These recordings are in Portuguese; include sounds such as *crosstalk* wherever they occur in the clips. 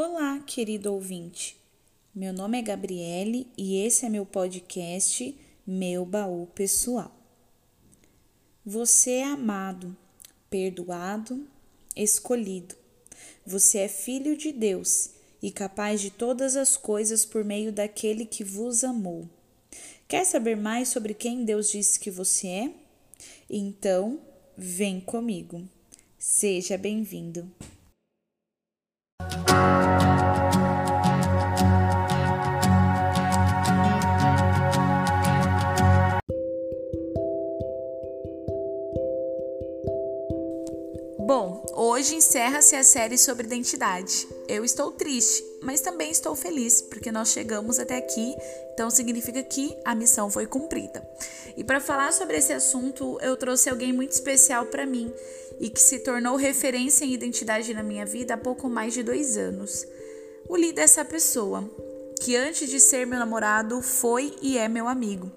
Olá, querido ouvinte. Meu nome é Gabriele e esse é meu podcast Meu Baú Pessoal. Você é amado, perdoado, escolhido. Você é filho de Deus e capaz de todas as coisas por meio daquele que vos amou. Quer saber mais sobre quem Deus disse que você é? Então, vem comigo. Seja bem-vindo. Hoje encerra-se a série sobre identidade. Eu estou triste, mas também estou feliz porque nós chegamos até aqui, então significa que a missão foi cumprida. E para falar sobre esse assunto, eu trouxe alguém muito especial para mim e que se tornou referência em identidade na minha vida há pouco mais de dois anos. O líder é essa pessoa, que antes de ser meu namorado foi e é meu amigo.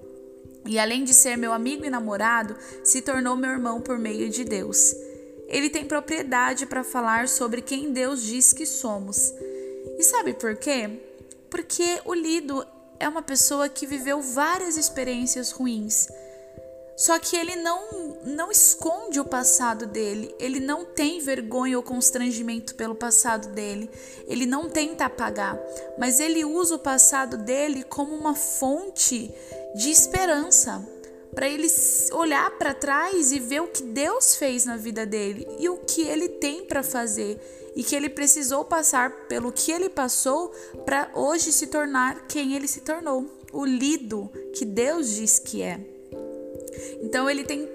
E além de ser meu amigo e namorado, se tornou meu irmão por meio de Deus. Ele tem propriedade para falar sobre quem Deus diz que somos. E sabe por quê? Porque o Lido é uma pessoa que viveu várias experiências ruins. Só que ele não, não esconde o passado dele, ele não tem vergonha ou constrangimento pelo passado dele, ele não tenta apagar, mas ele usa o passado dele como uma fonte de esperança, para ele olhar para trás e ver o que Deus fez na vida dele e o que ele tem para fazer e que ele precisou passar pelo que ele passou para hoje se tornar quem ele se tornou, o lido que Deus diz que é. Então ele tem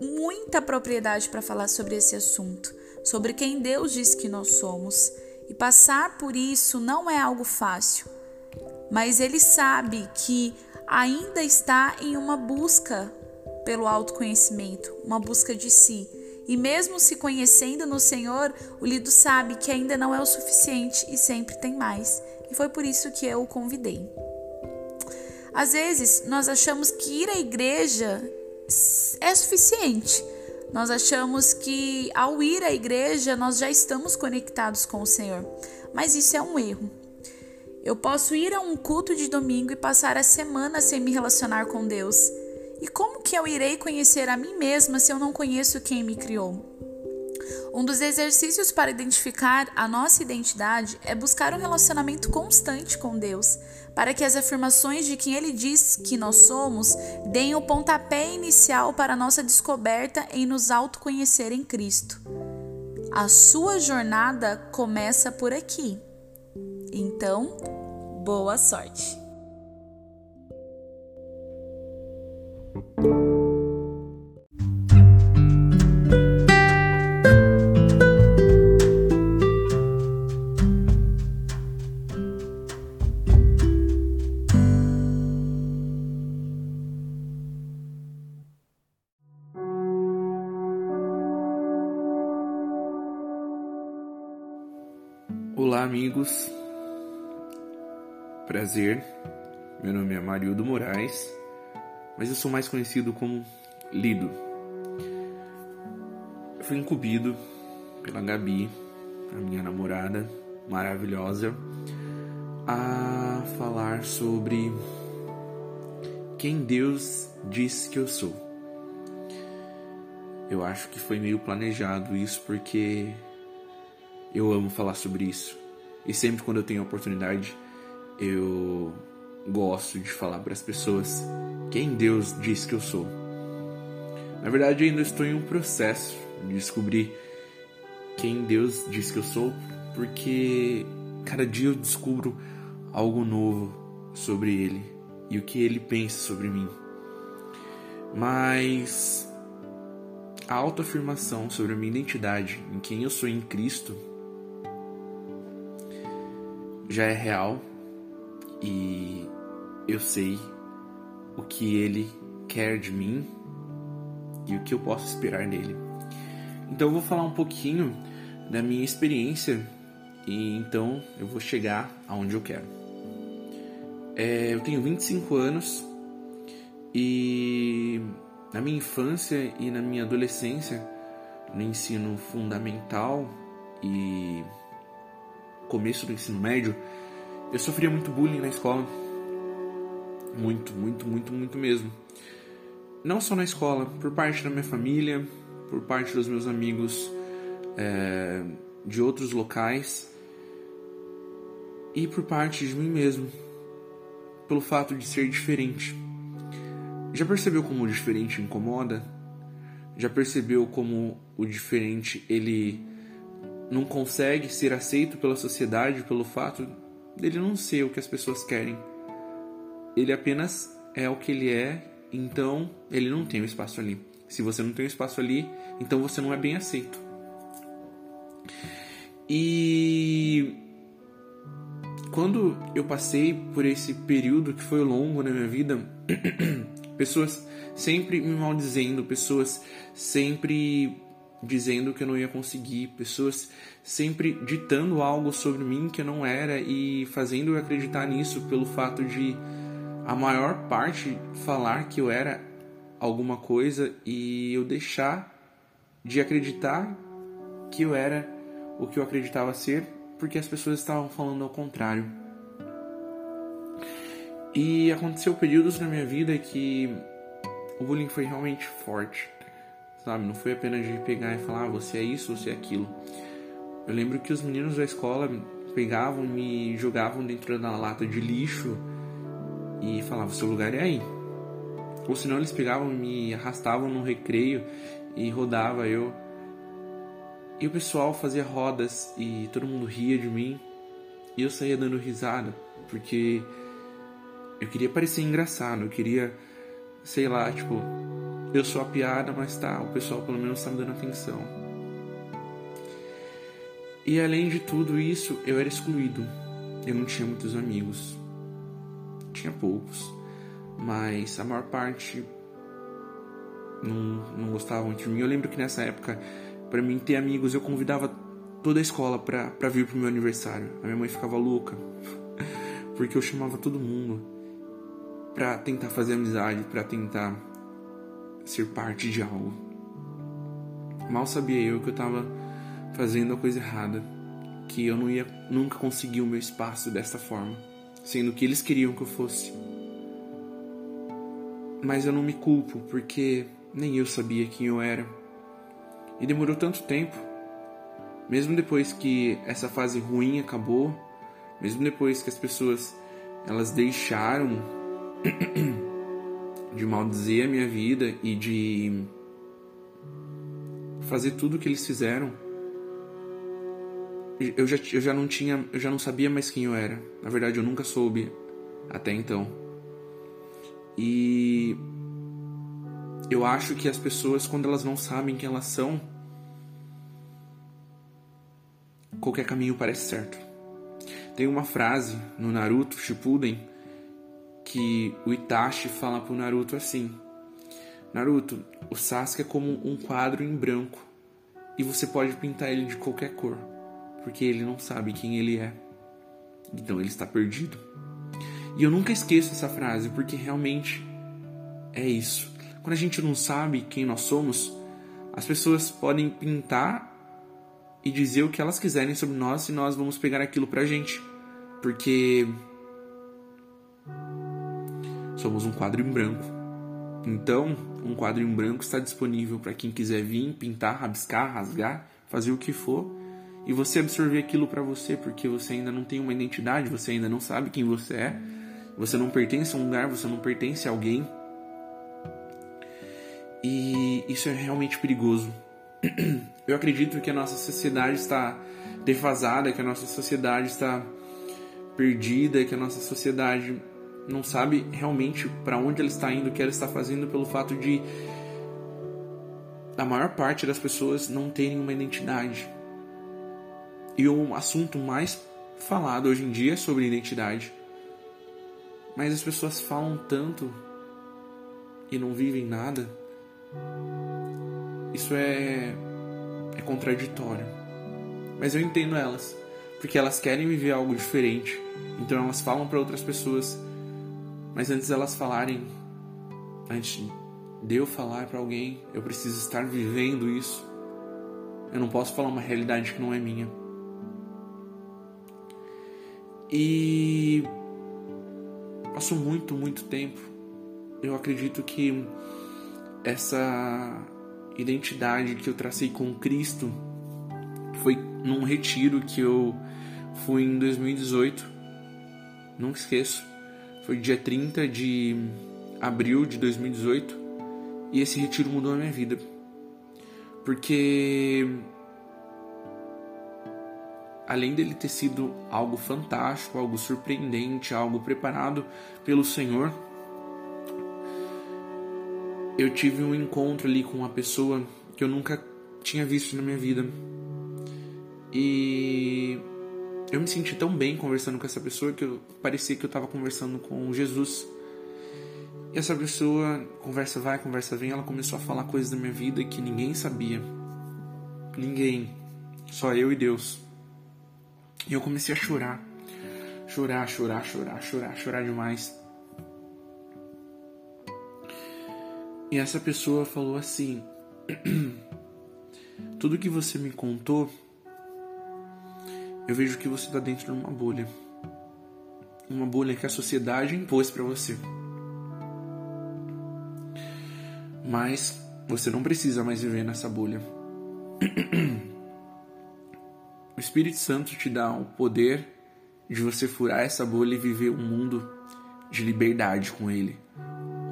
muita propriedade para falar sobre esse assunto, sobre quem Deus diz que nós somos. E passar por isso não é algo fácil, mas ele sabe que ainda está em uma busca pelo autoconhecimento, uma busca de si. E mesmo se conhecendo no Senhor, o Lido sabe que ainda não é o suficiente e sempre tem mais. E foi por isso que eu o convidei. Às vezes, nós achamos que ir à igreja é suficiente. Nós achamos que ao ir à igreja nós já estamos conectados com o Senhor, mas isso é um erro. Eu posso ir a um culto de domingo e passar a semana sem me relacionar com Deus. E como que eu irei conhecer a mim mesma se eu não conheço quem me criou? Um dos exercícios para identificar a nossa identidade é buscar um relacionamento constante com Deus, para que as afirmações de quem Ele diz que nós somos deem o pontapé inicial para a nossa descoberta em nos autoconhecer em Cristo. A sua jornada começa por aqui. Então, boa sorte! Olá, amigos. Prazer. Meu nome é Marildo Moraes, mas eu sou mais conhecido como Lido. Eu fui incumbido pela Gabi, a minha namorada maravilhosa, a falar sobre quem Deus diz que eu sou. Eu acho que foi meio planejado isso porque eu amo falar sobre isso. E sempre quando eu tenho a oportunidade, eu gosto de falar para as pessoas quem Deus diz que eu sou. Na verdade, ainda estou em um processo de descobrir quem Deus diz que eu sou, porque cada dia eu descubro algo novo sobre Ele e o que Ele pensa sobre mim. Mas a autoafirmação sobre a minha identidade, em quem eu sou em Cristo, já é real e eu sei o que ele quer de mim e o que eu posso esperar dele. Então eu vou falar um pouquinho da minha experiência e então eu vou chegar aonde eu quero. É, eu tenho 25 anos e na minha infância e na minha adolescência, no ensino fundamental e começo do ensino médio, eu sofria muito bullying na escola. Muito, muito, muito, muito mesmo. Não só na escola, por parte da minha família, por parte dos meus amigos é, de outros locais e por parte de mim mesmo, pelo fato de ser diferente. Já percebeu como o diferente incomoda? Já percebeu como o diferente ele não consegue ser aceito pela sociedade pelo fato dele não ser o que as pessoas querem? Ele apenas é o que ele é, então ele não tem o um espaço ali. Se você não tem um espaço ali, então você não é bem aceito. E quando eu passei por esse período que foi longo na minha vida, *coughs* pessoas sempre me maldizendo, pessoas sempre dizendo que eu não ia conseguir, pessoas sempre ditando algo sobre mim que eu não era e fazendo eu acreditar nisso pelo fato de a maior parte falar que eu era alguma coisa e eu deixar de acreditar que eu era o que eu acreditava ser porque as pessoas estavam falando ao contrário. E aconteceu períodos na minha vida que o bullying foi realmente forte, sabe? Não foi apenas de pegar e falar, ah, você é isso, você é aquilo. Eu lembro que os meninos da escola pegavam e me jogavam dentro da lata de lixo e falavam, seu lugar é aí. Ou senão eles pegavam e me arrastavam no recreio e rodava eu. E o pessoal fazia rodas e todo mundo ria de mim. E eu saía dando risada, porque eu queria parecer engraçado, eu queria, sei lá, tipo, eu sou a piada, mas tá, o pessoal pelo menos tá me dando atenção. E além de tudo isso, eu era excluído. Eu não tinha muitos amigos. Tinha poucos mas a maior parte não, não gostava muito de mim. Eu lembro que nessa época, para mim ter amigos, eu convidava toda a escola pra, pra vir pro meu aniversário. A minha mãe ficava louca, *laughs* porque eu chamava todo mundo pra tentar fazer amizade, pra tentar ser parte de algo. Mal sabia eu que eu tava fazendo a coisa errada, que eu não ia nunca conseguir o meu espaço dessa forma, sendo que eles queriam que eu fosse. Mas eu não me culpo porque nem eu sabia quem eu era. E demorou tanto tempo. Mesmo depois que essa fase ruim acabou, mesmo depois que as pessoas elas deixaram *clears throat* de maldizer a minha vida e de fazer tudo o que eles fizeram, eu já, eu já não tinha, eu já não sabia mais quem eu era. Na verdade, eu nunca soube até então. E eu acho que as pessoas, quando elas não sabem quem elas são, qualquer caminho parece certo. Tem uma frase no Naruto Shippuden que o Itachi fala pro Naruto assim: Naruto, o Sasuke é como um quadro em branco e você pode pintar ele de qualquer cor, porque ele não sabe quem ele é. Então ele está perdido. E eu nunca esqueço essa frase, porque realmente é isso. Quando a gente não sabe quem nós somos, as pessoas podem pintar e dizer o que elas quiserem sobre nós e nós vamos pegar aquilo pra gente. Porque somos um quadro em branco. Então, um quadro em branco está disponível para quem quiser vir, pintar, rabiscar, rasgar, fazer o que for e você absorver aquilo para você, porque você ainda não tem uma identidade, você ainda não sabe quem você é você não pertence a um lugar, você não pertence a alguém. E isso é realmente perigoso. Eu acredito que a nossa sociedade está defasada, que a nossa sociedade está perdida, que a nossa sociedade não sabe realmente para onde ela está indo, o que ela está fazendo, pelo fato de a maior parte das pessoas não terem uma identidade. E o assunto mais falado hoje em dia é sobre identidade. Mas as pessoas falam tanto e não vivem nada. Isso é é contraditório. Mas eu entendo elas, porque elas querem viver algo diferente. Então elas falam para outras pessoas. Mas antes delas falarem, antes de eu falar para alguém, eu preciso estar vivendo isso. Eu não posso falar uma realidade que não é minha. E passou muito, muito tempo. Eu acredito que essa identidade que eu tracei com Cristo foi num retiro que eu fui em 2018. Nunca esqueço. Foi dia 30 de abril de 2018 e esse retiro mudou a minha vida. Porque além dele ter sido algo fantástico, algo surpreendente, algo preparado pelo Senhor, eu tive um encontro ali com uma pessoa que eu nunca tinha visto na minha vida. E eu me senti tão bem conversando com essa pessoa que eu parecia que eu estava conversando com Jesus. E essa pessoa, conversa vai, conversa vem, ela começou a falar coisas da minha vida que ninguém sabia. Ninguém. Só eu e Deus. E eu comecei a chorar. Chorar, chorar, chorar, chorar, chorar demais. E essa pessoa falou assim: *clears throat* Tudo que você me contou, eu vejo que você está dentro de uma bolha. Uma bolha que a sociedade impôs para você. Mas você não precisa mais viver nessa bolha. *clears throat* O Espírito Santo te dá o poder de você furar essa bolha e viver um mundo de liberdade com Ele.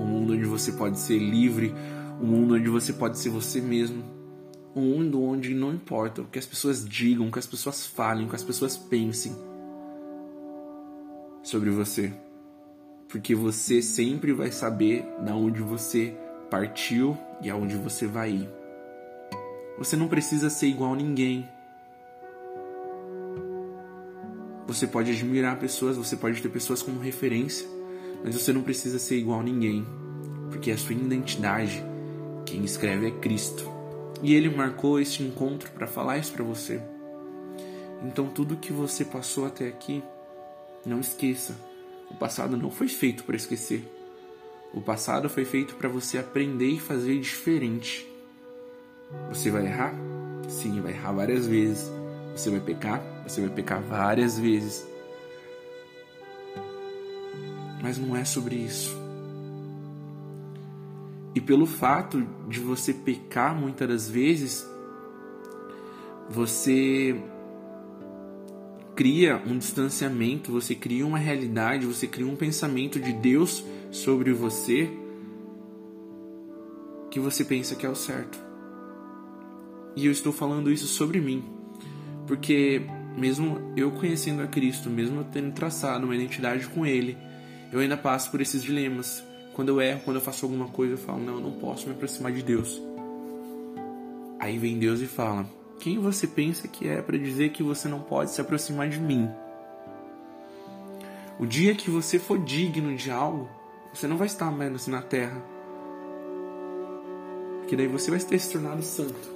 Um mundo onde você pode ser livre, um mundo onde você pode ser você mesmo. Um mundo onde não importa o que as pessoas digam, o que as pessoas falem, o que as pessoas pensem sobre você. Porque você sempre vai saber da onde você partiu e aonde você vai ir. Você não precisa ser igual a ninguém. Você pode admirar pessoas, você pode ter pessoas como referência, mas você não precisa ser igual a ninguém, porque a sua identidade, quem escreve é Cristo. E ele marcou este encontro para falar isso para você. Então tudo que você passou até aqui, não esqueça. O passado não foi feito para esquecer. O passado foi feito para você aprender e fazer diferente. Você vai errar? Sim, vai errar várias vezes. Você vai pecar? Você vai pecar várias vezes. Mas não é sobre isso. E pelo fato de você pecar muitas das vezes, você cria um distanciamento, você cria uma realidade, você cria um pensamento de Deus sobre você que você pensa que é o certo. E eu estou falando isso sobre mim. Porque mesmo eu conhecendo a Cristo, mesmo eu tendo traçado uma identidade com Ele, eu ainda passo por esses dilemas. Quando eu erro, quando eu faço alguma coisa, eu falo, não, eu não posso me aproximar de Deus. Aí vem Deus e fala, quem você pensa que é para dizer que você não pode se aproximar de mim? O dia que você for digno de algo, você não vai estar mais na terra. Porque daí você vai ter se tornado santo.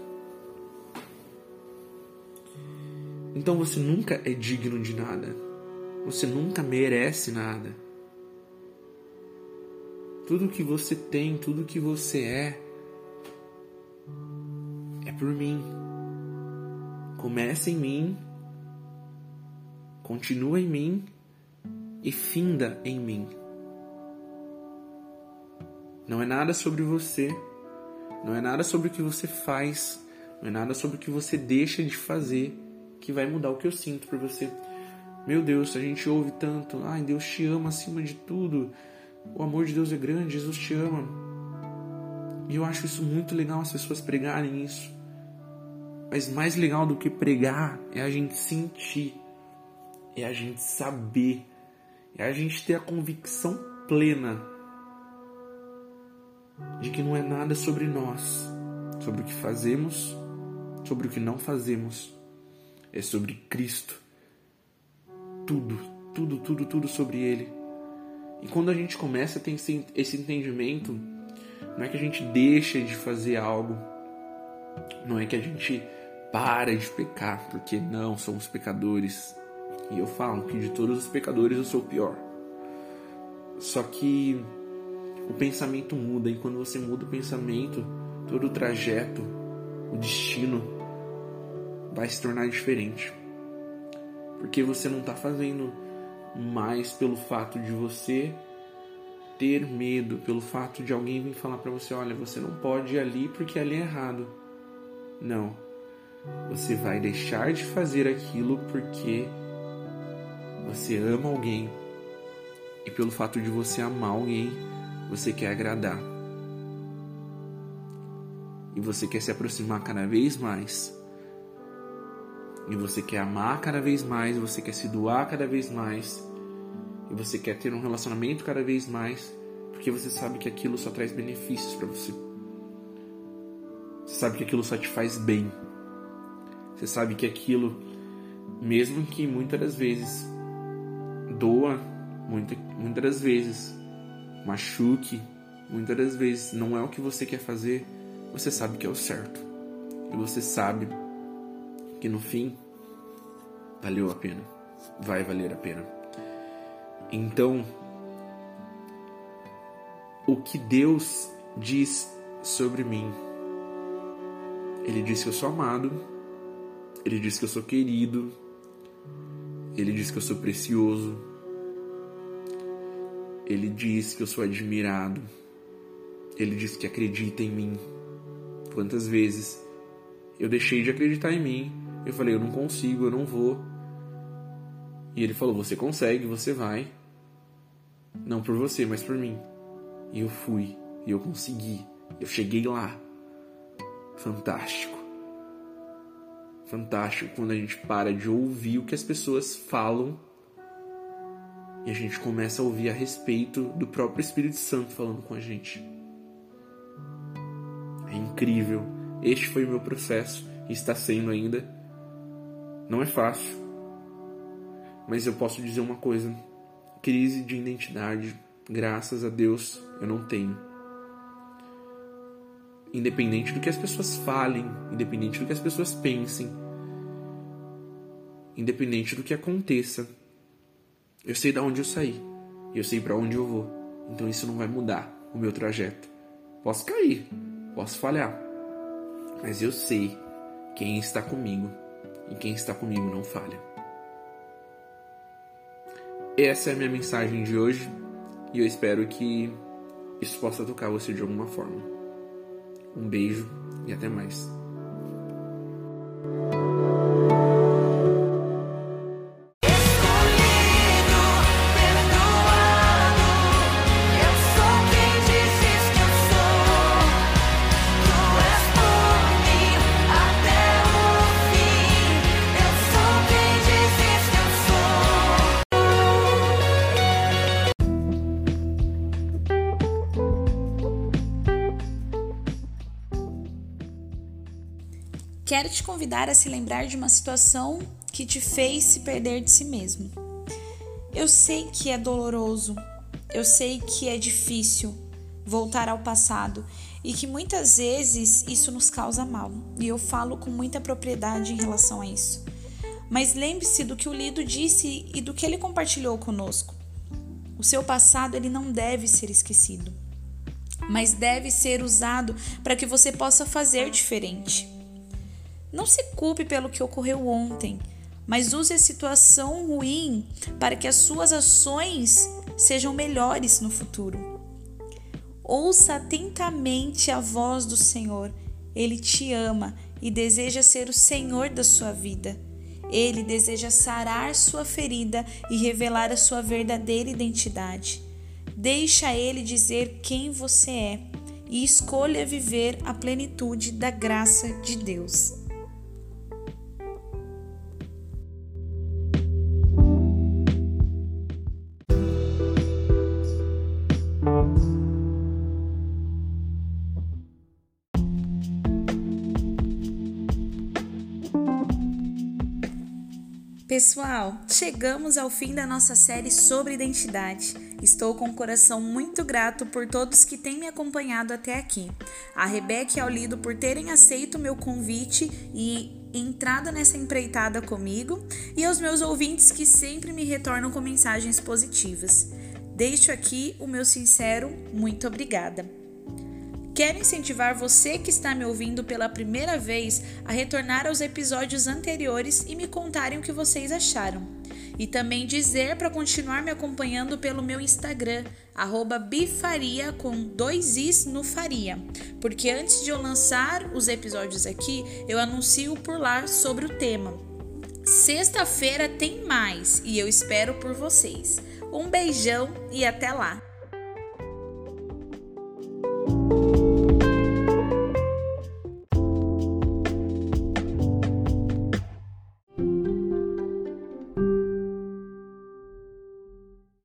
Então você nunca é digno de nada. Você nunca merece nada. Tudo que você tem, tudo que você é, é por mim. Começa em mim, continua em mim e finda em mim. Não é nada sobre você, não é nada sobre o que você faz, não é nada sobre o que você deixa de fazer que vai mudar o que eu sinto por você. Meu Deus, a gente ouve tanto, ai, Deus te ama acima de tudo. O amor de Deus é grande, Jesus te ama. E eu acho isso muito legal as pessoas pregarem isso. Mas mais legal do que pregar é a gente sentir, é a gente saber, é a gente ter a convicção plena de que não é nada sobre nós, sobre o que fazemos, sobre o que não fazemos, é sobre Cristo. Tudo, tudo, tudo, tudo sobre Ele. E quando a gente começa a ter esse entendimento, não é que a gente deixa de fazer algo, não é que a gente para de pecar, porque não, somos pecadores. E eu falo que de todos os pecadores eu sou o pior. Só que o pensamento muda, e quando você muda o pensamento, todo o trajeto, o destino vai se tornar diferente. Porque você não está fazendo mas pelo fato de você ter medo, pelo fato de alguém vir falar para você, olha, você não pode ir ali porque ali é errado. Não. Você vai deixar de fazer aquilo porque você ama alguém. E pelo fato de você amar alguém, você quer agradar. E você quer se aproximar cada vez mais. E você quer amar cada vez mais, você quer se doar cada vez mais. E você quer ter um relacionamento cada vez mais, porque você sabe que aquilo só traz benefícios para você. Você sabe que aquilo só te faz bem. Você sabe que aquilo, mesmo que muitas das vezes doa, muita, muitas das vezes machuque, muitas das vezes não é o que você quer fazer, você sabe que é o certo. E você sabe que no fim valeu a pena. Vai valer a pena. Então, o que Deus diz sobre mim? Ele diz que eu sou amado, ele diz que eu sou querido, ele diz que eu sou precioso, ele diz que eu sou admirado, ele diz que acredita em mim. Quantas vezes eu deixei de acreditar em mim, eu falei, eu não consigo, eu não vou. E ele falou, você consegue, você vai. Não por você, mas por mim. E eu fui, e eu consegui, eu cheguei lá. Fantástico. Fantástico quando a gente para de ouvir o que as pessoas falam e a gente começa a ouvir a respeito do próprio Espírito Santo falando com a gente. É incrível. Este foi o meu processo e está sendo ainda. Não é fácil. Mas eu posso dizer uma coisa: crise de identidade, graças a Deus, eu não tenho. Independente do que as pessoas falem, independente do que as pessoas pensem, independente do que aconteça, eu sei de onde eu saí eu sei para onde eu vou. Então isso não vai mudar o meu trajeto. Posso cair, posso falhar, mas eu sei quem está comigo e quem está comigo não falha. Essa é a minha mensagem de hoje e eu espero que isso possa tocar você de alguma forma. Um beijo e até mais. Quero te convidar a se lembrar de uma situação que te fez se perder de si mesmo. Eu sei que é doloroso, eu sei que é difícil voltar ao passado e que muitas vezes isso nos causa mal, e eu falo com muita propriedade em relação a isso. Mas lembre-se do que o Lido disse e do que ele compartilhou conosco. O seu passado ele não deve ser esquecido, mas deve ser usado para que você possa fazer diferente. Não se culpe pelo que ocorreu ontem, mas use a situação ruim para que as suas ações sejam melhores no futuro. Ouça atentamente a voz do Senhor. Ele te ama e deseja ser o Senhor da sua vida. Ele deseja sarar sua ferida e revelar a sua verdadeira identidade. Deixa ele dizer quem você é e escolha viver a plenitude da graça de Deus. Pessoal, chegamos ao fim da nossa série sobre identidade. Estou com o coração muito grato por todos que têm me acompanhado até aqui. A Rebeca e ao Lido por terem aceito meu convite e entrado nessa empreitada comigo, e aos meus ouvintes que sempre me retornam com mensagens positivas. Deixo aqui o meu sincero muito obrigada. Quero incentivar você que está me ouvindo pela primeira vez a retornar aos episódios anteriores e me contarem o que vocês acharam. E também dizer para continuar me acompanhando pelo meu Instagram, bifaria com dois is no faria. Porque antes de eu lançar os episódios aqui, eu anuncio por lá sobre o tema. Sexta-feira tem mais e eu espero por vocês. Um beijão e até lá!